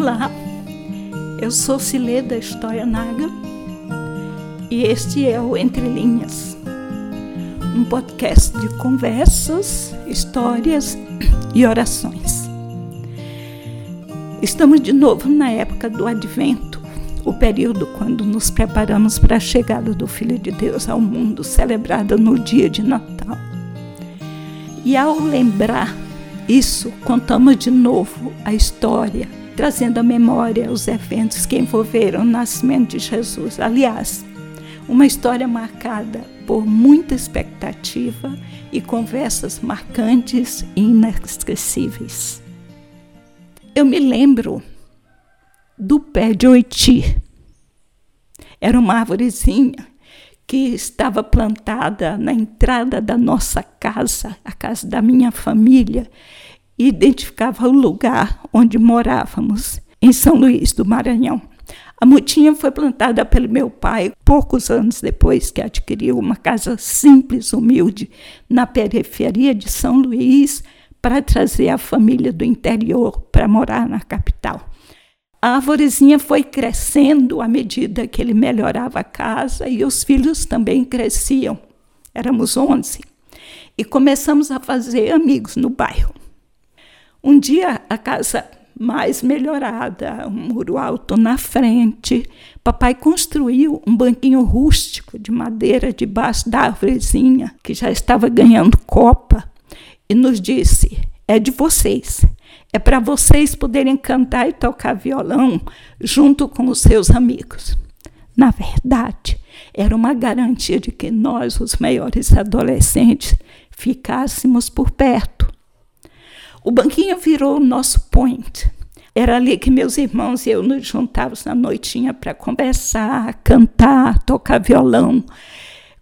Olá, eu sou Cileda História Naga e este é o Entre Linhas, um podcast de conversas, histórias e orações. Estamos de novo na época do Advento, o período quando nos preparamos para a chegada do Filho de Deus ao mundo, celebrada no dia de Natal. E ao lembrar isso, contamos de novo a história, trazendo à memória os eventos que envolveram o nascimento de Jesus. Aliás, uma história marcada por muita expectativa e conversas marcantes e inesquecíveis. Eu me lembro do pé de oiti. Era uma árvorezinha que estava plantada na entrada da nossa casa, a casa da minha família, e identificava o lugar onde morávamos, em São Luís do Maranhão. A mutinha foi plantada pelo meu pai poucos anos depois que adquiriu uma casa simples, humilde, na periferia de São Luís, para trazer a família do interior para morar na capital. A árvorezinha foi crescendo à medida que ele melhorava a casa e os filhos também cresciam. Éramos onze. E começamos a fazer amigos no bairro. Um dia, a casa mais melhorada, um muro alto na frente, papai construiu um banquinho rústico de madeira debaixo da árvorezinha, que já estava ganhando copa, e nos disse: é de vocês. É para vocês poderem cantar e tocar violão junto com os seus amigos. Na verdade, era uma garantia de que nós, os maiores adolescentes, ficássemos por perto. O banquinho virou o nosso point. Era ali que meus irmãos e eu nos juntávamos na noitinha para conversar, cantar, tocar violão,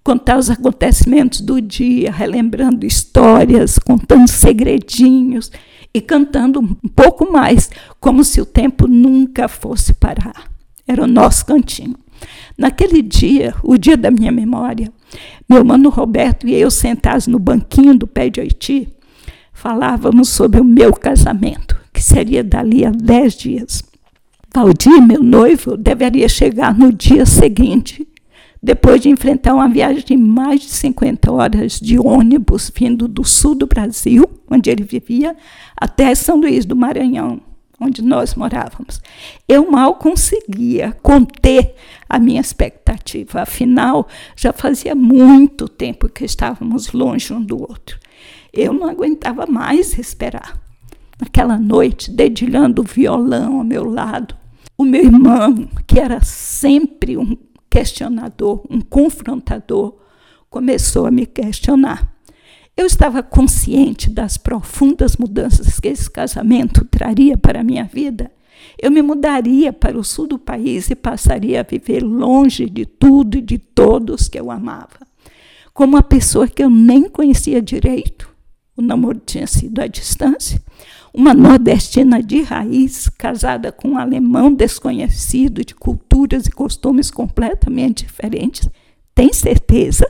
contar os acontecimentos do dia, relembrando histórias, contando segredinhos e cantando um pouco mais, como se o tempo nunca fosse parar. Era o nosso cantinho. Naquele dia, o dia da minha memória, meu mano Roberto e eu sentados no banquinho do pé de Haiti, falávamos sobre o meu casamento, que seria dali a dez dias. Valdir, meu noivo, deveria chegar no dia seguinte depois de enfrentar uma viagem de mais de 50 horas de ônibus vindo do sul do Brasil, onde ele vivia, até São Luís do Maranhão, onde nós morávamos. Eu mal conseguia conter a minha expectativa, afinal, já fazia muito tempo que estávamos longe um do outro. Eu não aguentava mais esperar. Naquela noite, dedilhando o violão ao meu lado, o meu irmão, que era sempre um questionador, um confrontador, começou a me questionar. Eu estava consciente das profundas mudanças que esse casamento traria para a minha vida. Eu me mudaria para o sul do país e passaria a viver longe de tudo e de todos que eu amava. Como uma pessoa que eu nem conhecia direito, o namoro tinha sido à distância, uma nordestina de raiz, casada com um alemão desconhecido, de culturas e costumes completamente diferentes. Tem certeza?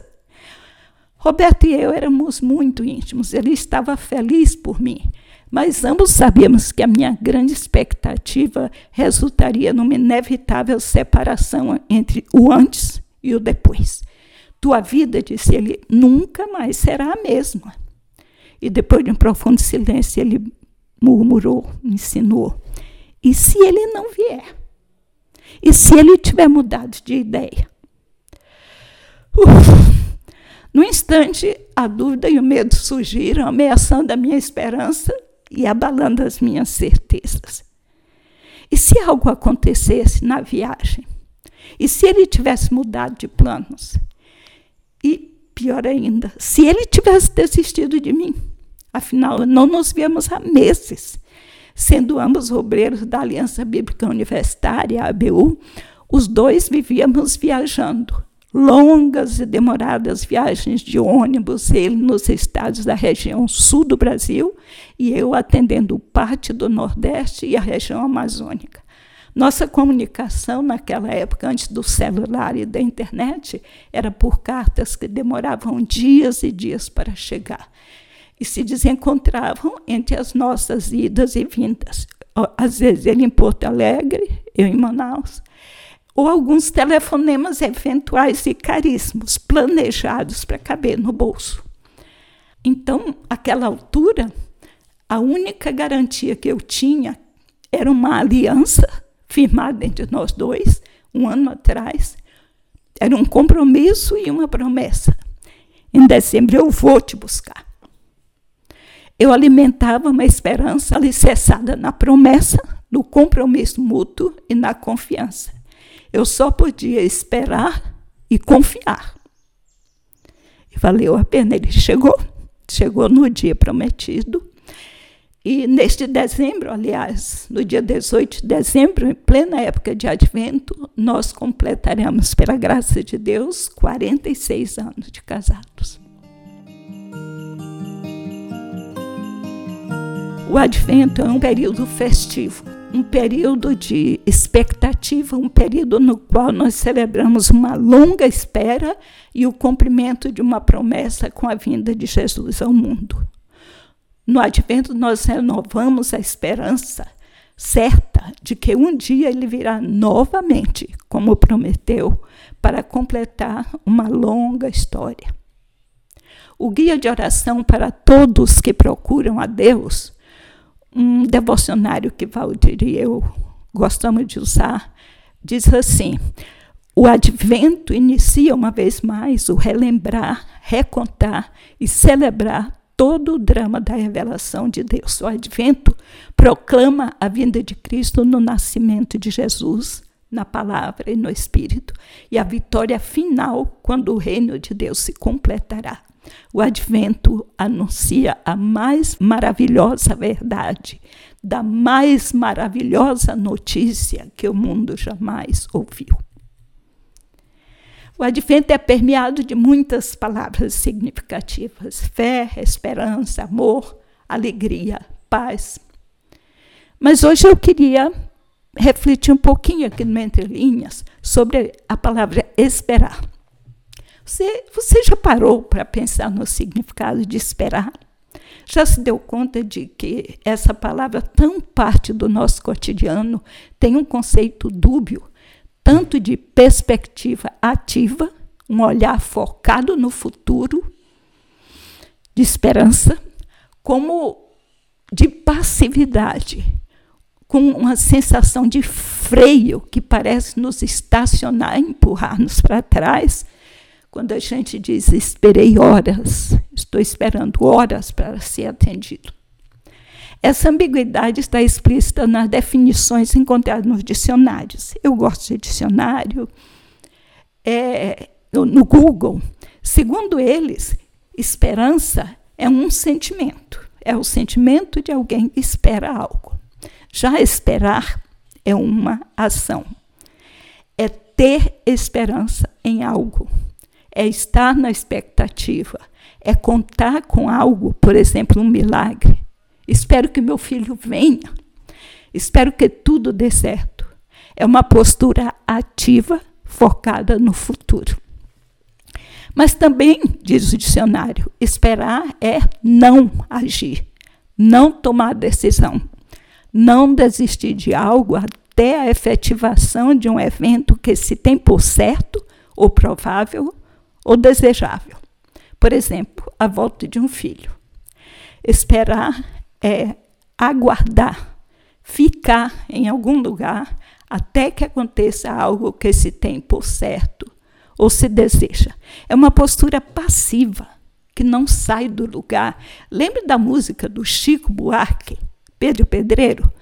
Roberto e eu éramos muito íntimos, ele estava feliz por mim, mas ambos sabíamos que a minha grande expectativa resultaria numa inevitável separação entre o antes e o depois. Tua vida, disse ele, nunca mais será a mesma. E depois de um profundo silêncio, ele murmurou, insinuou. E se ele não vier? E se ele tiver mudado de ideia? Uf. No instante, a dúvida e o medo surgiram, ameaçando a minha esperança e abalando as minhas certezas. E se algo acontecesse na viagem? E se ele tivesse mudado de planos? Pior ainda, se ele tivesse desistido de mim? Afinal, não nos víamos há meses. Sendo ambos obreiros da Aliança Bíblica Universitária, ABU, os dois vivíamos viajando. Longas e demoradas viagens de ônibus, ele nos estados da região sul do Brasil e eu atendendo parte do Nordeste e a região amazônica. Nossa comunicação naquela época, antes do celular e da internet, era por cartas que demoravam dias e dias para chegar e se desencontravam entre as nossas idas e vindas. às vezes ele em Porto Alegre, eu em Manaus, ou alguns telefonemas eventuais e caríssimos, planejados para caber no bolso. Então, aquela altura, a única garantia que eu tinha era uma aliança firmada entre nós dois, um ano atrás. Era um compromisso e uma promessa. Em dezembro eu vou te buscar. Eu alimentava uma esperança alicerçada na promessa, no compromisso mútuo e na confiança. Eu só podia esperar e confiar. E valeu a pena, ele chegou, chegou no dia prometido. E neste dezembro, aliás, no dia 18 de dezembro, em plena época de advento, nós completaremos, pela graça de Deus, 46 anos de casados. O advento é um período festivo, um período de expectativa, um período no qual nós celebramos uma longa espera e o cumprimento de uma promessa com a vinda de Jesus ao mundo. No advento, nós renovamos a esperança certa de que um dia ele virá novamente, como prometeu, para completar uma longa história. O guia de oração para todos que procuram a Deus, um devocionário que Valdir e eu gostamos de usar, diz assim: o advento inicia uma vez mais o relembrar, recontar e celebrar todo o drama da revelação de Deus. O advento proclama a vinda de Cristo no nascimento de Jesus, na palavra e no Espírito, e a vitória final quando o reino de Deus se completará. O advento anuncia a mais maravilhosa verdade, da mais maravilhosa notícia que o mundo jamais ouviu. O advento é permeado de muitas palavras significativas: fé, esperança, amor, alegria, paz. Mas hoje eu queria refletir um pouquinho aqui no Entre Linhas sobre a palavra esperar. Você, você já parou para pensar no significado de esperar? Já se deu conta de que essa palavra, tão parte do nosso cotidiano, tem um conceito dúbio tanto de perspectiva ativa, um olhar focado no futuro, de esperança, como de passividade, com uma sensação de freio que parece nos estacionar, empurrar-nos para trás. Quando a gente diz esperei horas, estou esperando horas para ser atendido. Essa ambiguidade está explícita nas definições encontradas nos dicionários. Eu gosto de dicionário. É, no Google, segundo eles, esperança é um sentimento. É o sentimento de alguém que espera algo. Já esperar é uma ação. É ter esperança em algo. É estar na expectativa. É contar com algo, por exemplo, um milagre Espero que meu filho venha. Espero que tudo dê certo. É uma postura ativa, focada no futuro. Mas também, diz o dicionário, esperar é não agir, não tomar decisão, não desistir de algo até a efetivação de um evento que se tem por certo, ou provável, ou desejável. Por exemplo, a volta de um filho. Esperar é aguardar, ficar em algum lugar até que aconteça algo que se tem por certo ou se deseja. É uma postura passiva que não sai do lugar. Lembre da música do Chico Buarque, Pedro Pedreiro?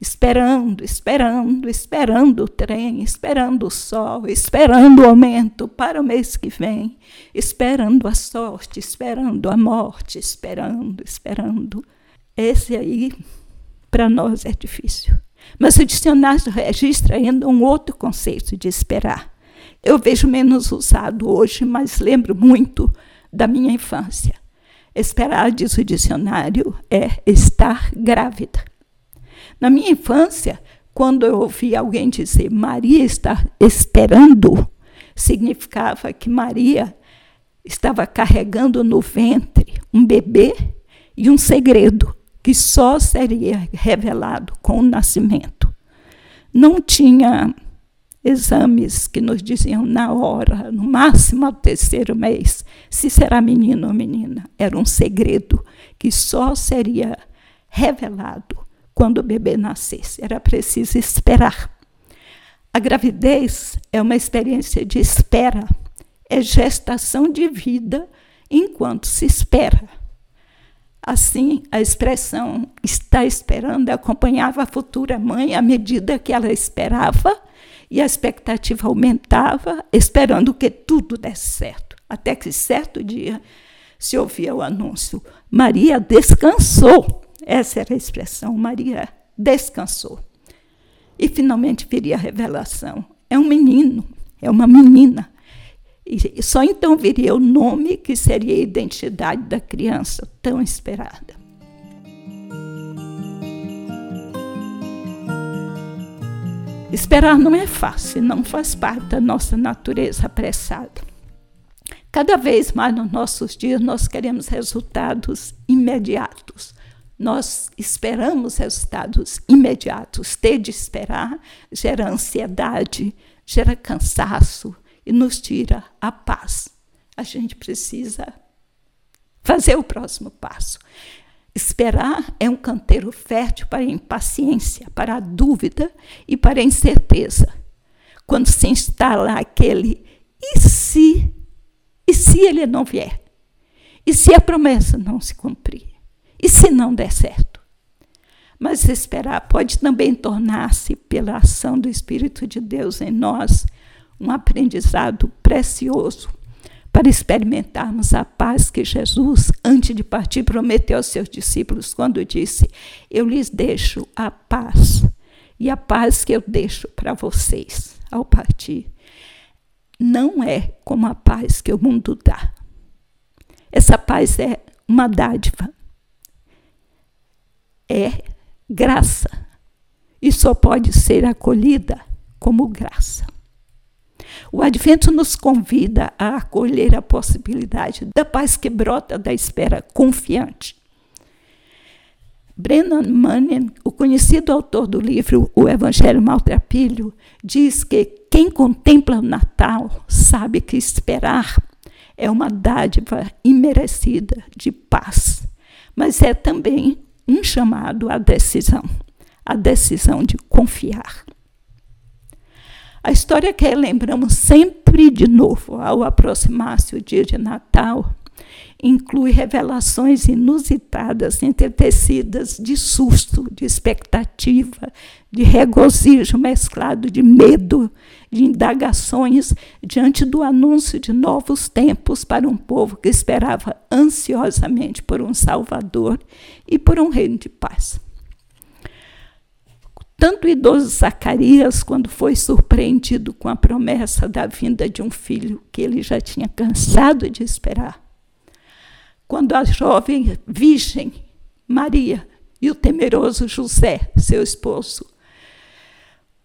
Esperando, esperando, esperando o trem, esperando o sol, esperando o aumento para o mês que vem, esperando a sorte, esperando a morte, esperando, esperando. Esse aí, para nós, é difícil. Mas o dicionário registra ainda um outro conceito de esperar. Eu vejo menos usado hoje, mas lembro muito da minha infância. Esperar, diz o dicionário, é estar grávida. Na minha infância, quando eu ouvi alguém dizer Maria está esperando, significava que Maria estava carregando no ventre um bebê e um segredo que só seria revelado com o nascimento. Não tinha exames que nos diziam na hora, no máximo ao terceiro mês, se será menino ou menina. Era um segredo que só seria revelado quando o bebê nascesse. Era preciso esperar. A gravidez é uma experiência de espera, é gestação de vida enquanto se espera. Assim, a expressão está esperando acompanhava a futura mãe à medida que ela esperava e a expectativa aumentava, esperando que tudo desse certo. Até que certo dia se ouvia o anúncio: Maria descansou. Essa era a expressão, Maria descansou. E finalmente viria a revelação: é um menino, é uma menina. E só então viria o nome que seria a identidade da criança tão esperada. Esperar não é fácil, não faz parte da nossa natureza apressada. Cada vez mais nos nossos dias nós queremos resultados imediatos. Nós esperamos resultados imediatos. Ter de esperar gera ansiedade, gera cansaço e nos tira a paz. A gente precisa fazer o próximo passo. Esperar é um canteiro fértil para a impaciência, para a dúvida e para a incerteza. Quando se instala aquele e se? E se ele não vier? E se a promessa não se cumprir? E se não der certo? Mas esperar pode também tornar-se, pela ação do Espírito de Deus em nós, um aprendizado precioso para experimentarmos a paz que Jesus, antes de partir, prometeu aos seus discípulos quando disse: Eu lhes deixo a paz, e a paz que eu deixo para vocês ao partir não é como a paz que o mundo dá. Essa paz é uma dádiva, é graça, e só pode ser acolhida como graça. O advento nos convida a acolher a possibilidade da paz que brota da espera confiante. Brennan Manning, o conhecido autor do livro O Evangelho Maltrapilho, diz que quem contempla o Natal sabe que esperar é uma dádiva imerecida de paz, mas é também um chamado à decisão, a decisão de confiar. A história que lembramos sempre de novo ao aproximar-se o dia de Natal inclui revelações inusitadas, entretecidas de susto, de expectativa, de regozijo mesclado de medo, de indagações diante do anúncio de novos tempos para um povo que esperava ansiosamente por um Salvador e por um reino de paz. Tanto o idoso Zacarias, quando foi surpreendido com a promessa da vinda de um filho que ele já tinha cansado de esperar, quando a jovem virgem Maria e o temeroso José, seu esposo,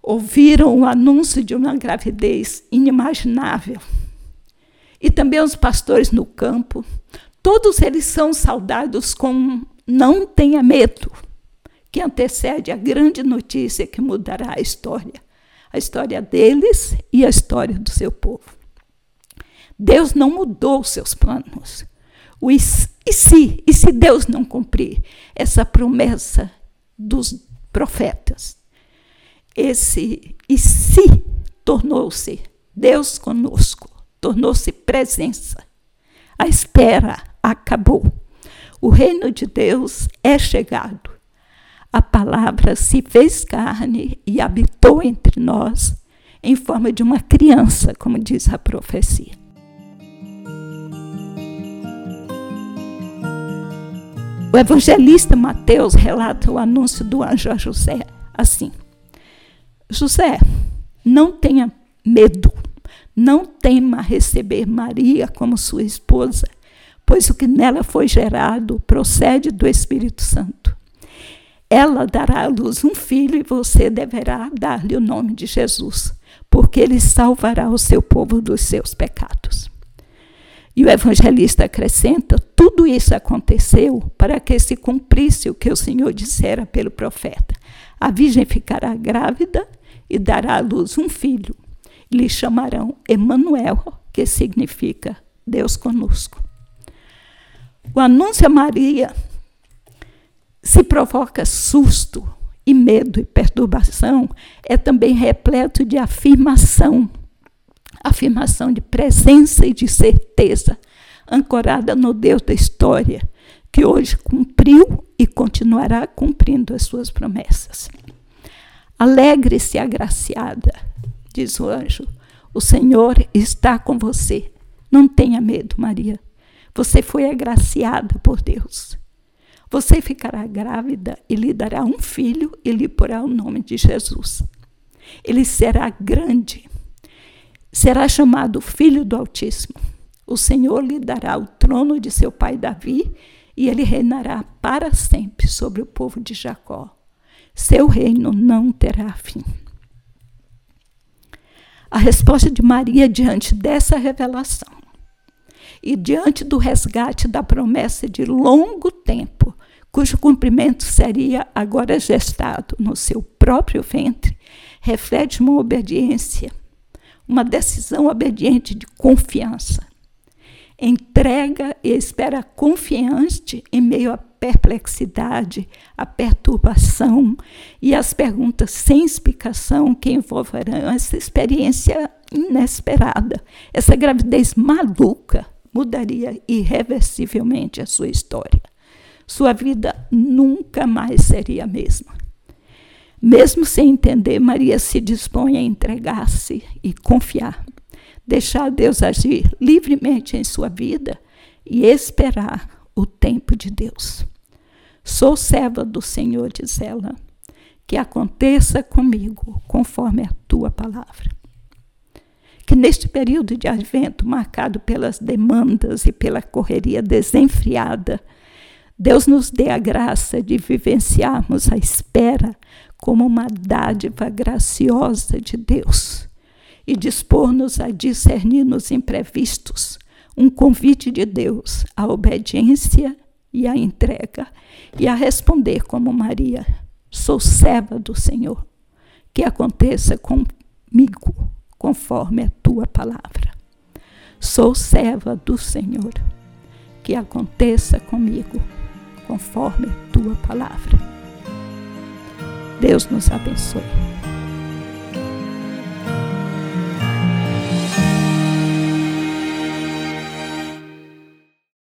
ouviram o anúncio de uma gravidez inimaginável, e também os pastores no campo, todos eles são saudados com não tenha medo que antecede a grande notícia que mudará a história, a história deles e a história do seu povo. Deus não mudou os seus planos. O e se, e se Deus não cumprir essa promessa dos profetas? Esse e se tornou-se Deus conosco, tornou-se presença. A espera acabou. O reino de Deus é chegado a palavra se fez carne e habitou entre nós em forma de uma criança, como diz a profecia. O evangelista Mateus relata o anúncio do anjo a José assim: José, não tenha medo, não tema receber Maria como sua esposa, pois o que nela foi gerado procede do Espírito Santo. Ela dará à luz um filho e você deverá dar-lhe o nome de Jesus, porque ele salvará o seu povo dos seus pecados. E o evangelista acrescenta: tudo isso aconteceu para que se cumprisse o que o Senhor dissera pelo profeta. A virgem ficará grávida e dará à luz um filho. Lhe chamarão Emanuel, que significa Deus conosco. O anúncio a Maria se provoca susto e medo e perturbação, é também repleto de afirmação, afirmação de presença e de certeza, ancorada no Deus da história, que hoje cumpriu e continuará cumprindo as suas promessas. Alegre-se, agraciada, diz o anjo, o Senhor está com você. Não tenha medo, Maria. Você foi agraciada por Deus. Você ficará grávida e lhe dará um filho e lhe porá o nome de Jesus. Ele será grande, será chamado Filho do Altíssimo. O Senhor lhe dará o trono de seu pai Davi e ele reinará para sempre sobre o povo de Jacó. Seu reino não terá fim. A resposta de Maria diante dessa revelação e diante do resgate da promessa de longo tempo cujo cumprimento seria agora gestado no seu próprio ventre, reflete uma obediência, uma decisão obediente de confiança. Entrega e espera confiante em meio à perplexidade, à perturbação e às perguntas sem explicação que envolverão essa experiência inesperada. Essa gravidez maluca mudaria irreversivelmente a sua história sua vida nunca mais seria a mesma. Mesmo sem entender, Maria se dispõe a entregar-se e confiar, deixar Deus agir livremente em sua vida e esperar o tempo de Deus. Sou serva do Senhor, diz ela, que aconteça comigo conforme a tua palavra. Que neste período de advento, marcado pelas demandas e pela correria desenfreada, Deus nos dê a graça de vivenciarmos a espera como uma dádiva graciosa de Deus e dispor-nos a discernir nos imprevistos um convite de Deus à obediência e à entrega e a responder como Maria: sou serva do Senhor, que aconteça comigo conforme a tua palavra. Sou serva do Senhor, que aconteça comigo conforme a tua palavra. Deus nos abençoe.